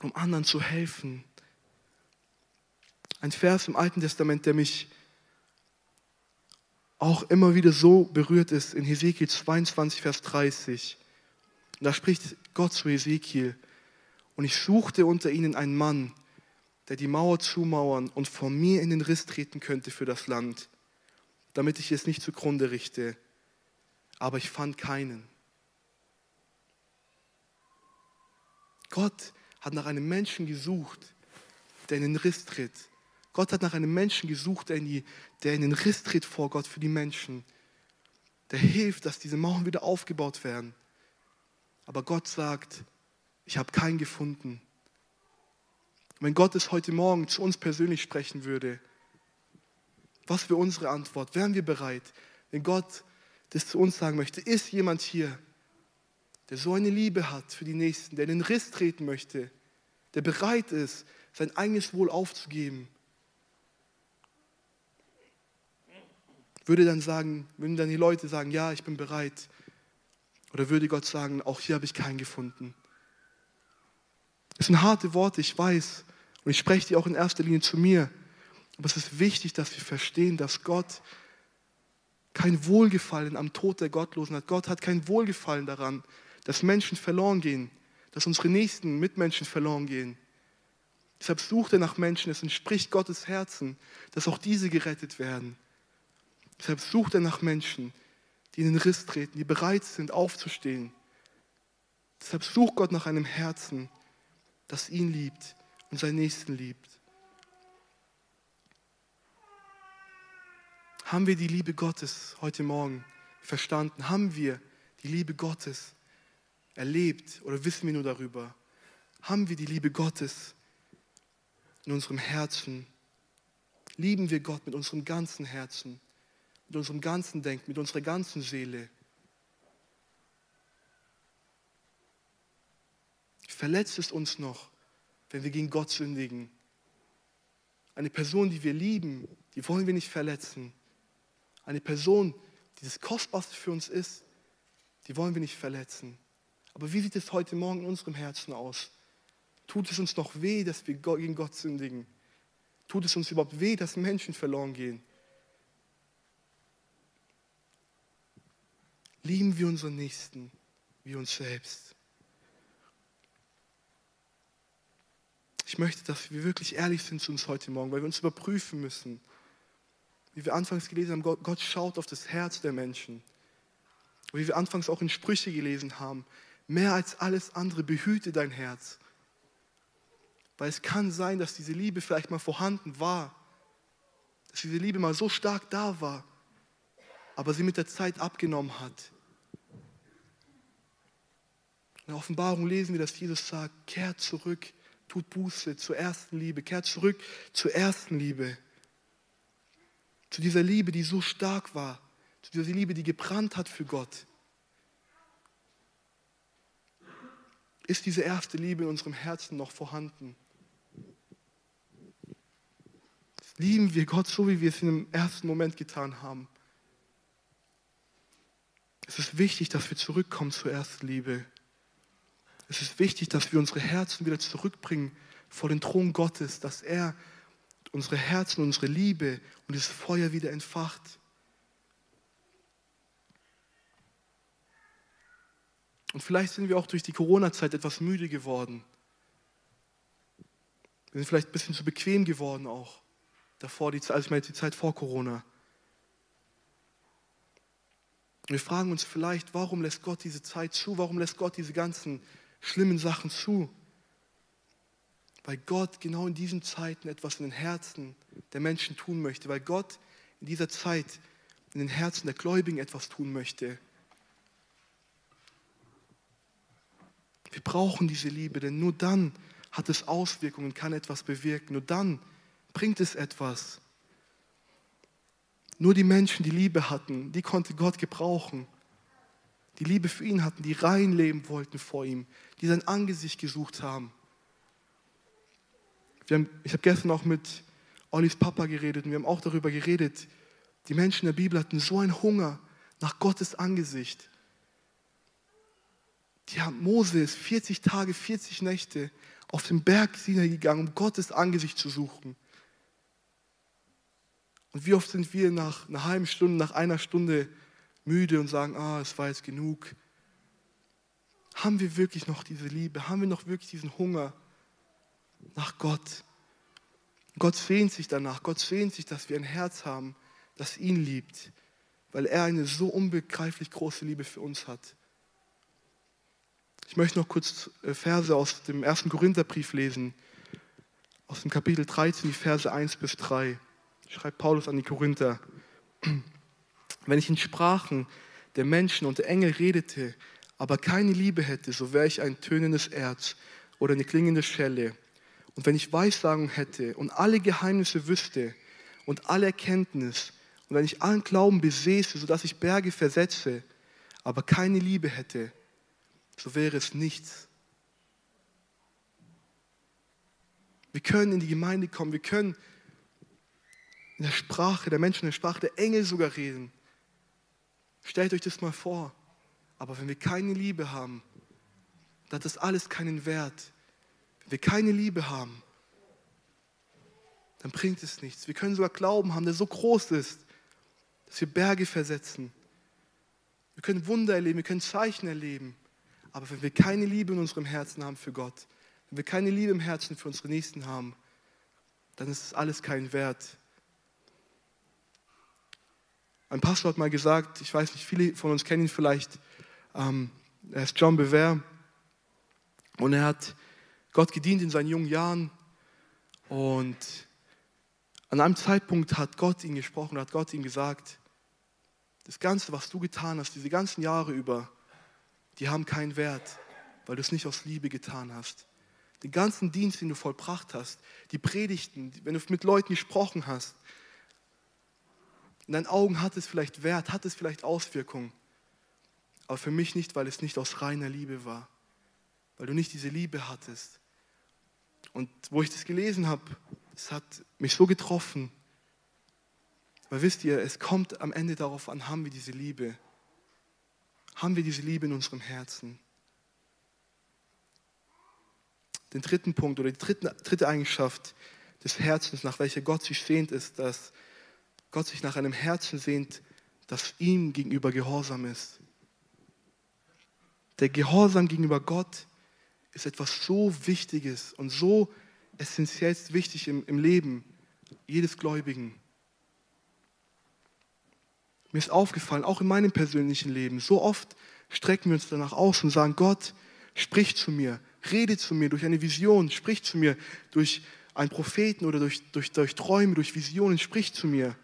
um anderen zu helfen. Ein Vers im Alten Testament, der mich auch immer wieder so berührt ist, in Hesekiel 22, Vers 30. da spricht Gott zu Hesekiel, und ich suchte unter ihnen einen Mann, der die Mauer zumauern und vor mir in den Riss treten könnte für das Land, damit ich es nicht zugrunde richte. Aber ich fand keinen. Gott hat nach einem Menschen gesucht, der in den Riss tritt. Gott hat nach einem Menschen gesucht, der in, die, der in den Riss tritt vor Gott für die Menschen. Der hilft, dass diese Mauern wieder aufgebaut werden. Aber Gott sagt, ich habe keinen gefunden. Wenn Gott es heute Morgen zu uns persönlich sprechen würde, was wäre unsere Antwort? Wären wir bereit, wenn Gott das zu uns sagen möchte? Ist jemand hier, der so eine Liebe hat für die Nächsten, der in den Riss treten möchte, der bereit ist, sein eigenes Wohl aufzugeben, würde dann sagen, würden dann die Leute sagen, ja, ich bin bereit. Oder würde Gott sagen, auch hier habe ich keinen gefunden. Das sind harte Worte, ich weiß. Und ich spreche die auch in erster Linie zu mir. Aber es ist wichtig, dass wir verstehen, dass Gott kein Wohlgefallen am Tod der Gottlosen hat. Gott hat kein Wohlgefallen daran, dass Menschen verloren gehen, dass unsere nächsten Mitmenschen verloren gehen. Deshalb sucht er nach Menschen, es entspricht Gottes Herzen, dass auch diese gerettet werden. Deshalb sucht er nach Menschen, die in den Riss treten, die bereit sind, aufzustehen. Deshalb sucht Gott nach einem Herzen, das ihn liebt und seinen Nächsten liebt. Haben wir die Liebe Gottes heute Morgen verstanden? Haben wir die Liebe Gottes erlebt oder wissen wir nur darüber? Haben wir die Liebe Gottes in unserem Herzen? Lieben wir Gott mit unserem ganzen Herzen, mit unserem ganzen Denken, mit unserer ganzen Seele? Verletzt es uns noch, wenn wir gegen Gott sündigen? Eine Person, die wir lieben, die wollen wir nicht verletzen. Eine Person, die das Kostbarste für uns ist, die wollen wir nicht verletzen. Aber wie sieht es heute Morgen in unserem Herzen aus? Tut es uns noch weh, dass wir gegen Gott sündigen? Tut es uns überhaupt weh, dass Menschen verloren gehen? Lieben wir unseren Nächsten wie uns selbst. Ich möchte, dass wir wirklich ehrlich sind zu uns heute Morgen, weil wir uns überprüfen müssen wie wir anfangs gelesen haben, Gott, Gott schaut auf das Herz der Menschen. Wie wir anfangs auch in Sprüche gelesen haben, mehr als alles andere behüte dein Herz. Weil es kann sein, dass diese Liebe vielleicht mal vorhanden war, dass diese Liebe mal so stark da war, aber sie mit der Zeit abgenommen hat. In der Offenbarung lesen wir, dass Jesus sagt, kehrt zurück, tut Buße zur ersten Liebe, kehrt zurück zur ersten Liebe. Zu dieser Liebe, die so stark war. Zu dieser Liebe, die gebrannt hat für Gott. Ist diese erste Liebe in unserem Herzen noch vorhanden? Lieben wir Gott so, wie wir es in dem ersten Moment getan haben? Es ist wichtig, dass wir zurückkommen zur ersten Liebe. Es ist wichtig, dass wir unsere Herzen wieder zurückbringen vor den Thron Gottes, dass er unsere Herzen, unsere Liebe und das Feuer wieder entfacht. Und vielleicht sind wir auch durch die Corona-Zeit etwas müde geworden. Wir sind vielleicht ein bisschen zu bequem geworden auch. Davor, die, also ich meine die Zeit vor Corona. Wir fragen uns vielleicht, warum lässt Gott diese Zeit zu? Warum lässt Gott diese ganzen schlimmen Sachen zu? weil Gott genau in diesen Zeiten etwas in den Herzen der Menschen tun möchte, weil Gott in dieser Zeit in den Herzen der Gläubigen etwas tun möchte. Wir brauchen diese Liebe, denn nur dann hat es Auswirkungen, kann etwas bewirken, nur dann bringt es etwas. Nur die Menschen, die Liebe hatten, die konnte Gott gebrauchen. Die Liebe für ihn hatten, die rein leben wollten vor ihm, die sein Angesicht gesucht haben. Haben, ich habe gestern auch mit Ollis Papa geredet und wir haben auch darüber geredet. Die Menschen der Bibel hatten so einen Hunger nach Gottes Angesicht. Die haben Moses 40 Tage, 40 Nächte auf den Berg Sinai gegangen, um Gottes Angesicht zu suchen. Und wie oft sind wir nach einer halben Stunde, nach einer Stunde müde und sagen, ah, es war jetzt genug. Haben wir wirklich noch diese Liebe? Haben wir noch wirklich diesen Hunger? nach Gott. Gott sehnt sich danach. Gott sehnt sich, dass wir ein Herz haben, das ihn liebt, weil er eine so unbegreiflich große Liebe für uns hat. Ich möchte noch kurz äh, Verse aus dem ersten Korintherbrief lesen, aus dem Kapitel 13, die Verse 1 bis 3. Schreibt Paulus an die Korinther. Wenn ich in Sprachen der Menschen und der Engel redete, aber keine Liebe hätte, so wäre ich ein tönendes Erz oder eine klingende Schelle. Und wenn ich Weissagung hätte und alle Geheimnisse wüsste und alle Erkenntnis und wenn ich allen Glauben besäße, sodass ich Berge versetze, aber keine Liebe hätte, so wäre es nichts. Wir können in die Gemeinde kommen, wir können in der Sprache der Menschen, in der Sprache der Engel sogar reden. Stellt euch das mal vor. Aber wenn wir keine Liebe haben, dann hat das alles keinen Wert. Wenn wir keine Liebe haben, dann bringt es nichts. Wir können sogar Glauben haben, der so groß ist, dass wir Berge versetzen. Wir können Wunder erleben, wir können Zeichen erleben. Aber wenn wir keine Liebe in unserem Herzen haben für Gott, wenn wir keine Liebe im Herzen für unsere Nächsten haben, dann ist es alles kein Wert. Ein Pastor hat mal gesagt, ich weiß nicht, viele von uns kennen ihn vielleicht, ähm, er ist John Bever und er hat Gott gedient in seinen jungen Jahren und an einem Zeitpunkt hat Gott ihn gesprochen, hat Gott ihm gesagt, das Ganze, was du getan hast, diese ganzen Jahre über, die haben keinen Wert, weil du es nicht aus Liebe getan hast. Den ganzen Dienst, den du vollbracht hast, die Predigten, wenn du mit Leuten gesprochen hast, in deinen Augen hat es vielleicht Wert, hat es vielleicht Auswirkungen, aber für mich nicht, weil es nicht aus reiner Liebe war, weil du nicht diese Liebe hattest. Und wo ich das gelesen habe, es hat mich so getroffen, weil wisst ihr, es kommt am Ende darauf an, haben wir diese Liebe? Haben wir diese Liebe in unserem Herzen? Den dritten Punkt oder die dritte, Eigenschaft des Herzens, nach welcher Gott sich sehnt, ist, dass Gott sich nach einem Herzen sehnt, das ihm gegenüber gehorsam ist. Der Gehorsam gegenüber Gott ist etwas so Wichtiges und so essentiell wichtig im, im Leben jedes Gläubigen. Mir ist aufgefallen, auch in meinem persönlichen Leben, so oft strecken wir uns danach aus und sagen, Gott, sprich zu mir, rede zu mir durch eine Vision, sprich zu mir durch einen Propheten oder durch, durch, durch Träume, durch Visionen, sprich zu mir.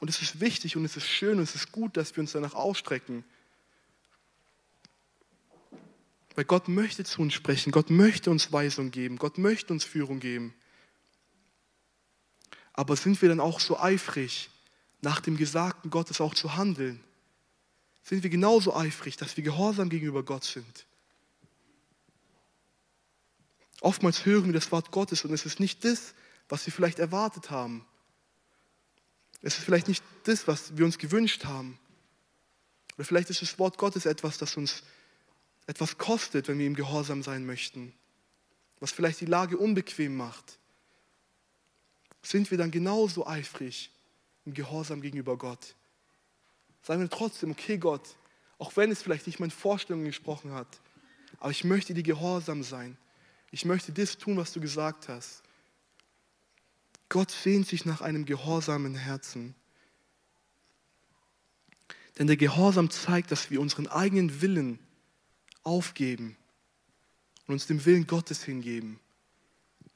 Und es ist wichtig und es ist schön und es ist gut, dass wir uns danach ausstrecken. Weil Gott möchte zu uns sprechen, Gott möchte uns Weisung geben, Gott möchte uns Führung geben. Aber sind wir dann auch so eifrig, nach dem Gesagten Gottes auch zu handeln? Sind wir genauso eifrig, dass wir gehorsam gegenüber Gott sind? Oftmals hören wir das Wort Gottes und es ist nicht das, was wir vielleicht erwartet haben. Es ist vielleicht nicht das, was wir uns gewünscht haben. Oder vielleicht ist das Wort Gottes etwas, das uns etwas kostet, wenn wir ihm gehorsam sein möchten. Was vielleicht die Lage unbequem macht. Sind wir dann genauso eifrig im Gehorsam gegenüber Gott? Sagen wir trotzdem, okay Gott, auch wenn es vielleicht nicht meine Vorstellungen gesprochen hat, aber ich möchte dir gehorsam sein. Ich möchte das tun, was du gesagt hast. Gott sehnt sich nach einem gehorsamen Herzen. Denn der Gehorsam zeigt, dass wir unseren eigenen Willen aufgeben und uns dem Willen Gottes hingeben.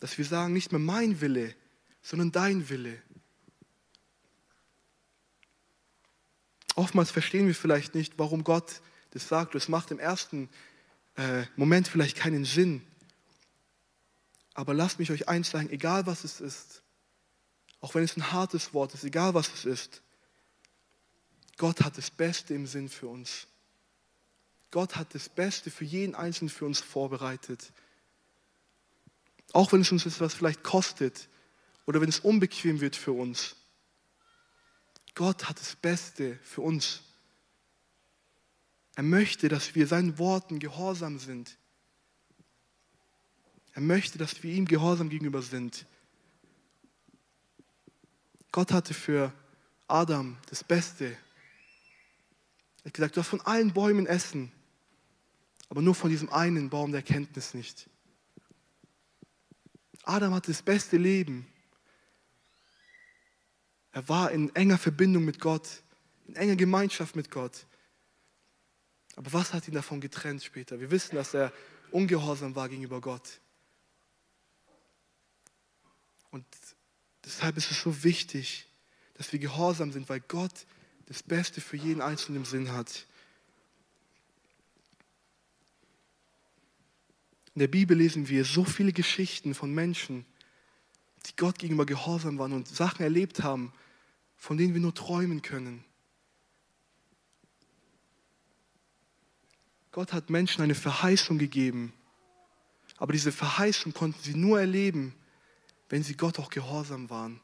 Dass wir sagen, nicht mehr mein Wille, sondern dein Wille. Oftmals verstehen wir vielleicht nicht, warum Gott das sagt. Es macht im ersten äh, Moment vielleicht keinen Sinn. Aber lasst mich euch eins sagen, egal was es ist, auch wenn es ein hartes Wort ist, egal was es ist, Gott hat das Beste im Sinn für uns. Gott hat das Beste für jeden Einzelnen für uns vorbereitet. Auch wenn es uns etwas vielleicht kostet oder wenn es unbequem wird für uns. Gott hat das Beste für uns. Er möchte, dass wir seinen Worten gehorsam sind. Er möchte, dass wir ihm gehorsam gegenüber sind. Gott hatte für Adam das Beste. Er hat gesagt, du darfst von allen Bäumen essen, aber nur von diesem einen Baum der Kenntnis nicht. Adam hatte das beste Leben. Er war in enger Verbindung mit Gott, in enger Gemeinschaft mit Gott. Aber was hat ihn davon getrennt später? Wir wissen, dass er ungehorsam war gegenüber Gott. Und deshalb ist es so wichtig, dass wir gehorsam sind, weil Gott das Beste für jeden Einzelnen im Sinn hat. In der Bibel lesen wir so viele Geschichten von Menschen, die Gott gegenüber gehorsam waren und Sachen erlebt haben, von denen wir nur träumen können. Gott hat Menschen eine Verheißung gegeben, aber diese Verheißung konnten sie nur erleben, wenn sie Gott auch gehorsam waren.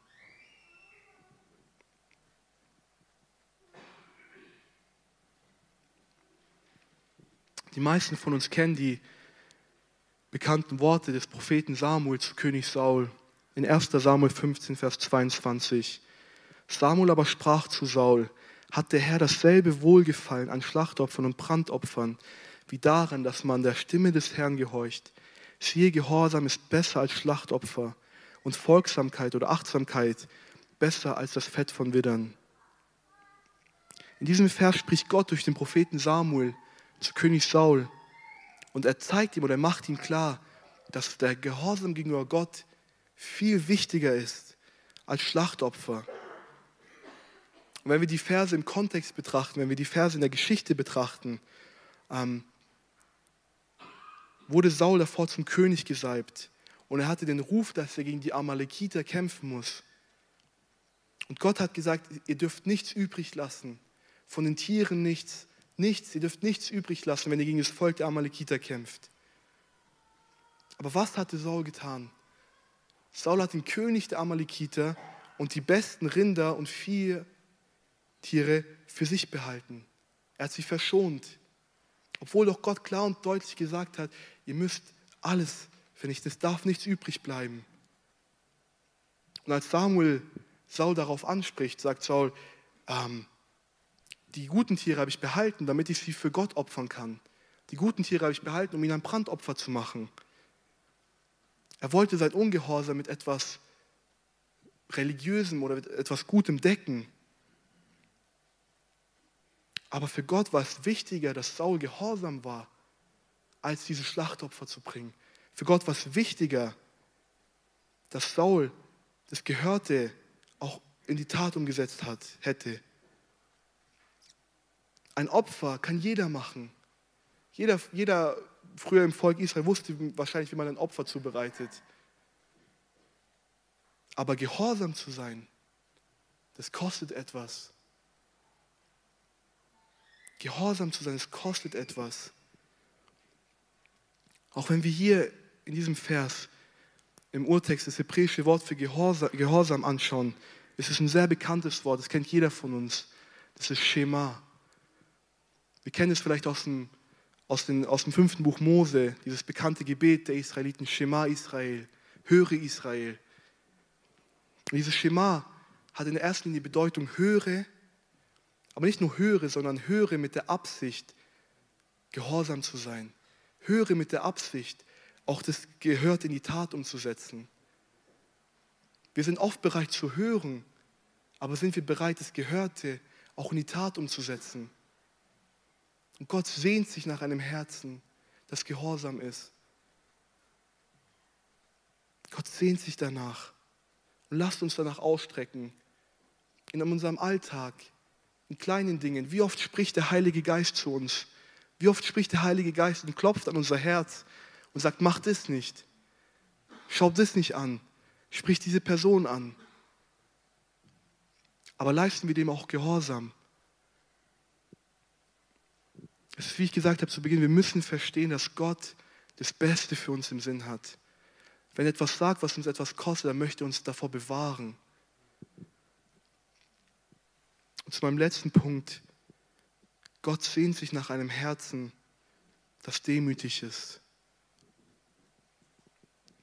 Die meisten von uns kennen die bekannten Worte des Propheten Samuel zu König Saul in 1 Samuel 15, Vers 22. Samuel aber sprach zu Saul, hat der Herr dasselbe Wohlgefallen an Schlachtopfern und Brandopfern, wie daran, dass man der Stimme des Herrn gehorcht. Siehe, Gehorsam ist besser als Schlachtopfer und Folgsamkeit oder Achtsamkeit besser als das Fett von Widdern. In diesem Vers spricht Gott durch den Propheten Samuel zu König Saul und er zeigt ihm oder er macht ihm klar, dass der Gehorsam gegenüber Gott viel wichtiger ist als Schlachtopfer. Und wenn wir die Verse im Kontext betrachten, wenn wir die Verse in der Geschichte betrachten, ähm, wurde Saul davor zum König gesalbt und er hatte den Ruf, dass er gegen die Amalekiter kämpfen muss. Und Gott hat gesagt, ihr dürft nichts übrig lassen, von den Tieren nichts, nichts, ihr dürft nichts übrig lassen, wenn ihr gegen das Volk der Amalekiter kämpft. Aber was hatte Saul getan? Saul hat den König der Amalekiter und die besten Rinder und Viehtiere für sich behalten. Er hat sie verschont. Obwohl doch Gott klar und deutlich gesagt hat, ihr müsst alles vernichten, es darf nichts übrig bleiben. Und als Samuel Saul darauf anspricht, sagt Saul, ähm, die guten Tiere habe ich behalten, damit ich sie für Gott opfern kann. Die guten Tiere habe ich behalten, um ihnen ein Brandopfer zu machen. Er wollte sein Ungehorsam mit etwas Religiösem oder mit etwas Gutem decken. Aber für Gott war es wichtiger, dass Saul gehorsam war, als diese Schlachtopfer zu bringen. Für Gott war es wichtiger, dass Saul das Gehörte auch in die Tat umgesetzt hat, hätte. Ein Opfer kann jeder machen. Jeder, jeder früher im Volk Israel wusste wahrscheinlich, wie man ein Opfer zubereitet. Aber gehorsam zu sein, das kostet etwas. Gehorsam zu sein, das kostet etwas. Auch wenn wir hier in diesem Vers im Urtext das hebräische Wort für Gehorsam, anschauen, ist es ein sehr bekanntes Wort, das kennt jeder von uns. Das ist Schema. Wir kennen es vielleicht aus dem, aus, den, aus dem fünften Buch Mose, dieses bekannte Gebet der Israeliten, Schema Israel, höre Israel. Und dieses Schema hat in erster Linie die Bedeutung höre, aber nicht nur höre, sondern höre mit der Absicht, gehorsam zu sein. Höre mit der Absicht, auch das Gehört in die Tat umzusetzen. Wir sind oft bereit zu hören, aber sind wir bereit, das Gehörte auch in die Tat umzusetzen? Und Gott sehnt sich nach einem Herzen, das gehorsam ist. Gott sehnt sich danach. Und lasst uns danach ausstrecken. In unserem Alltag, in kleinen Dingen. Wie oft spricht der Heilige Geist zu uns? Wie oft spricht der Heilige Geist und klopft an unser Herz und sagt, mach das nicht. Schau das nicht an. Sprich diese Person an. Aber leisten wir dem auch Gehorsam. Es ist, wie ich gesagt habe zu Beginn, wir müssen verstehen, dass Gott das Beste für uns im Sinn hat. Wenn er etwas sagt, was uns etwas kostet, dann möchte er uns davor bewahren. Und zu meinem letzten Punkt. Gott sehnt sich nach einem Herzen, das demütig ist.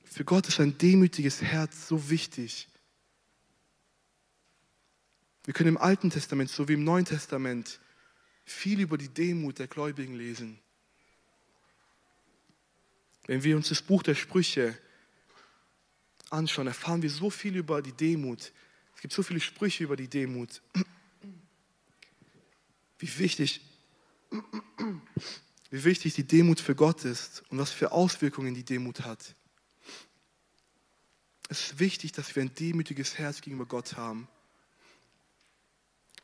Für Gott ist ein demütiges Herz so wichtig. Wir können im Alten Testament sowie im Neuen Testament viel über die Demut der Gläubigen lesen. Wenn wir uns das Buch der Sprüche anschauen, erfahren wir so viel über die Demut. Es gibt so viele Sprüche über die Demut. Wie wichtig, wie wichtig die Demut für Gott ist und was für Auswirkungen die Demut hat. Es ist wichtig, dass wir ein demütiges Herz gegenüber Gott haben.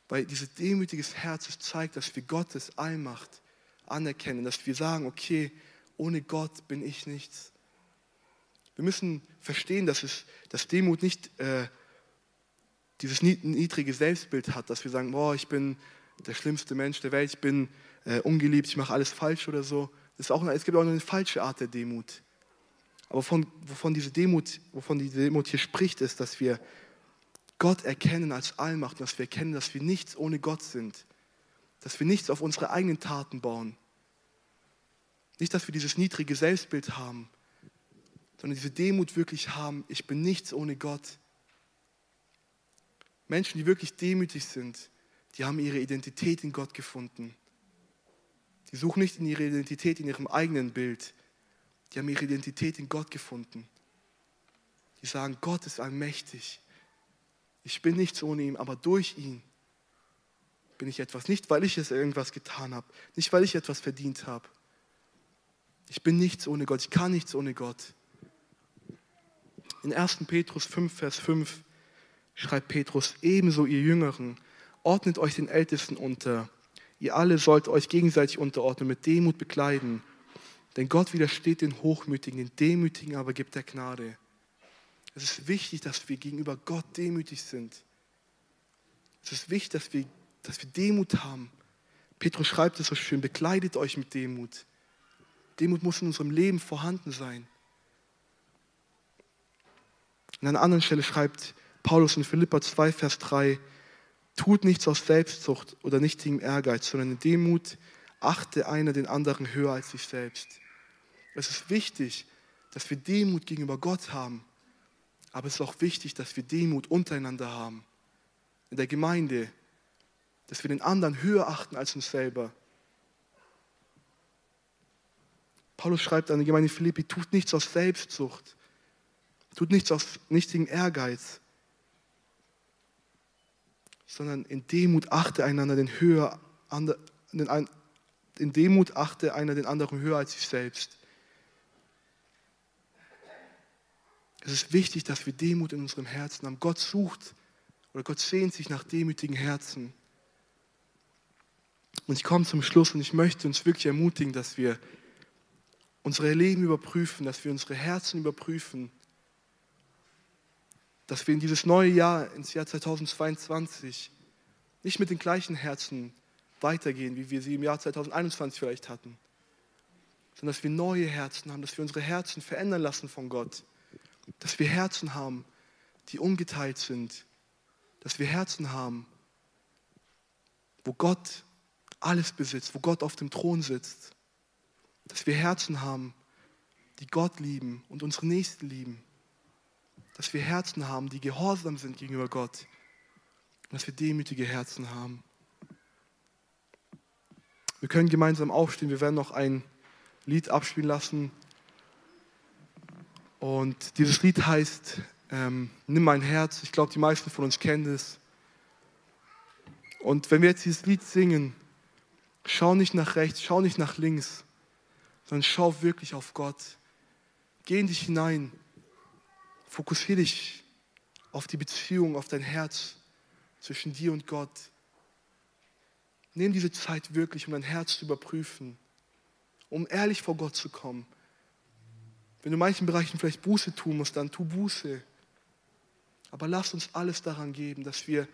Weil dieses demütiges Herz zeigt, dass wir Gottes Allmacht anerkennen, dass wir sagen, okay, ohne Gott bin ich nichts. Wir müssen verstehen, dass, es, dass Demut nicht äh, dieses niedrige Selbstbild hat, dass wir sagen, boah, ich bin der schlimmste Mensch der Welt, ich bin äh, ungeliebt, ich mache alles falsch oder so. Das ist auch, es gibt auch eine falsche Art der Demut. Aber von, wovon, diese Demut, wovon die Demut hier spricht, ist, dass wir Gott erkennen als Allmacht, dass wir erkennen, dass wir nichts ohne Gott sind, dass wir nichts auf unsere eigenen Taten bauen. Nicht, dass wir dieses niedrige Selbstbild haben, sondern diese Demut wirklich haben, ich bin nichts ohne Gott. Menschen, die wirklich demütig sind, die haben ihre Identität in Gott gefunden. Die suchen nicht in ihre Identität in ihrem eigenen Bild, die haben ihre Identität in Gott gefunden. Die sagen, Gott ist allmächtig. Ich bin nichts ohne ihn, aber durch ihn bin ich etwas. Nicht, weil ich es irgendwas getan habe. Nicht, weil ich etwas verdient habe. Ich bin nichts ohne Gott. Ich kann nichts ohne Gott. In 1. Petrus 5, Vers 5 schreibt Petrus, ebenso ihr Jüngeren, ordnet euch den Ältesten unter. Ihr alle sollt euch gegenseitig unterordnen, mit Demut bekleiden. Denn Gott widersteht den Hochmütigen, den Demütigen aber gibt er Gnade. Es ist wichtig, dass wir gegenüber Gott demütig sind. Es ist wichtig, dass wir, dass wir Demut haben. Petrus schreibt es so schön, bekleidet euch mit Demut. Demut muss in unserem Leben vorhanden sein. An einer anderen Stelle schreibt Paulus in Philippa 2, Vers 3, tut nichts aus Selbstzucht oder nichtigem Ehrgeiz, sondern in Demut achte einer den anderen höher als sich selbst. Es ist wichtig, dass wir Demut gegenüber Gott haben, aber es ist auch wichtig, dass wir Demut untereinander haben. In der Gemeinde, dass wir den anderen höher achten als uns selber. Paulus schreibt an die Gemeinde Philippi, tut nichts aus Selbstsucht, tut nichts aus nichtigem Ehrgeiz, sondern in Demut achte einander den höher, in Demut achte einer den anderen höher als sich selbst. Es ist wichtig, dass wir Demut in unserem Herzen haben. Gott sucht oder Gott sehnt sich nach demütigen Herzen. Und ich komme zum Schluss und ich möchte uns wirklich ermutigen, dass wir unsere Leben überprüfen, dass wir unsere Herzen überprüfen, dass wir in dieses neue Jahr, ins Jahr 2022, nicht mit den gleichen Herzen weitergehen, wie wir sie im Jahr 2021 vielleicht hatten, sondern dass wir neue Herzen haben, dass wir unsere Herzen verändern lassen von Gott, dass wir Herzen haben, die ungeteilt sind, dass wir Herzen haben, wo Gott alles besitzt, wo Gott auf dem Thron sitzt, dass wir Herzen haben, die Gott lieben und unsere Nächsten lieben, dass wir Herzen haben, die gehorsam sind gegenüber Gott und dass wir demütige Herzen haben. Wir können gemeinsam aufstehen, wir werden noch ein Lied abspielen lassen. Und dieses Lied heißt ähm, Nimm mein Herz. Ich glaube, die meisten von uns kennen es. Und wenn wir jetzt dieses Lied singen, schau nicht nach rechts, schau nicht nach links, sondern schau wirklich auf Gott. Geh in dich hinein. Fokussiere dich auf die Beziehung, auf dein Herz zwischen dir und Gott. Nimm diese Zeit wirklich, um dein Herz zu überprüfen, um ehrlich vor Gott zu kommen. Wenn du in manchen Bereichen vielleicht Buße tun musst, dann tu Buße. Aber lass uns alles daran geben, dass wir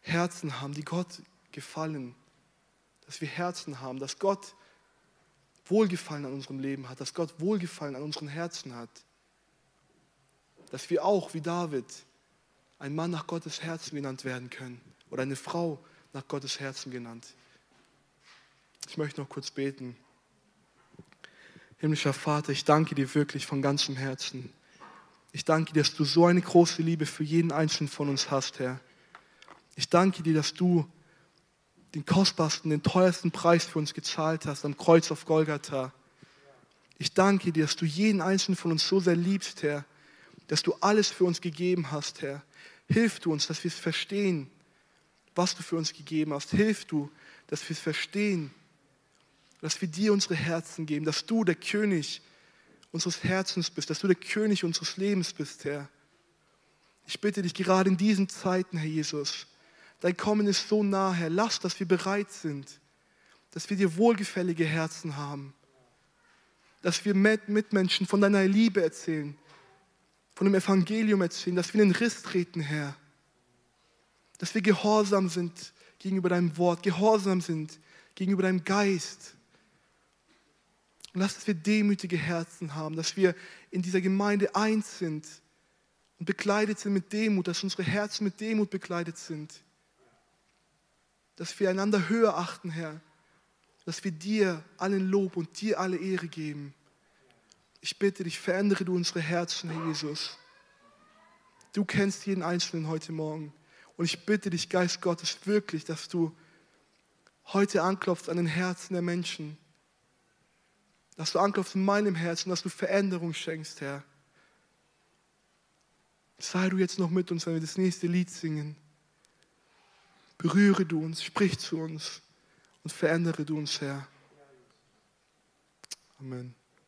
Herzen haben, die Gott gefallen. Dass wir Herzen haben, dass Gott Wohlgefallen an unserem Leben hat, dass Gott Wohlgefallen an unseren Herzen hat. Dass wir auch, wie David, ein Mann nach Gottes Herzen genannt werden können oder eine Frau nach Gottes Herzen genannt. Ich möchte noch kurz beten. Himmlischer Vater, ich danke dir wirklich von ganzem Herzen. Ich danke dir, dass du so eine große Liebe für jeden Einzelnen von uns hast, Herr. Ich danke dir, dass du den kostbarsten, den teuersten Preis für uns gezahlt hast am Kreuz auf Golgatha. Ich danke dir, dass du jeden einzelnen von uns so sehr liebst, Herr, dass du alles für uns gegeben hast, Herr. Hilf du uns, dass wir es verstehen, was du für uns gegeben hast. Hilf du, dass wir es verstehen, dass wir dir unsere Herzen geben, dass du der König unseres Herzens bist, dass du der König unseres Lebens bist, Herr. Ich bitte dich gerade in diesen Zeiten, Herr Jesus, Dein Kommen ist so nah, Herr. Lass, dass wir bereit sind, dass wir dir wohlgefällige Herzen haben, dass wir mit Mitmenschen von deiner Liebe erzählen, von dem Evangelium erzählen, dass wir in den Riss treten, Herr, dass wir gehorsam sind gegenüber deinem Wort, gehorsam sind gegenüber deinem Geist. Und lass, dass wir demütige Herzen haben, dass wir in dieser Gemeinde eins sind und bekleidet sind mit Demut, dass unsere Herzen mit Demut bekleidet sind dass wir einander höher achten, Herr, dass wir dir allen Lob und dir alle Ehre geben. Ich bitte dich, verändere du unsere Herzen, Herr Jesus. Du kennst jeden Einzelnen heute Morgen. Und ich bitte dich, Geist Gottes, wirklich, dass du heute anklopfst an den Herzen der Menschen. Dass du anklopfst in meinem Herzen, dass du Veränderung schenkst, Herr. Sei du jetzt noch mit uns, wenn wir das nächste Lied singen. Berühre du uns, sprich zu uns und verändere du uns, Herr. Amen.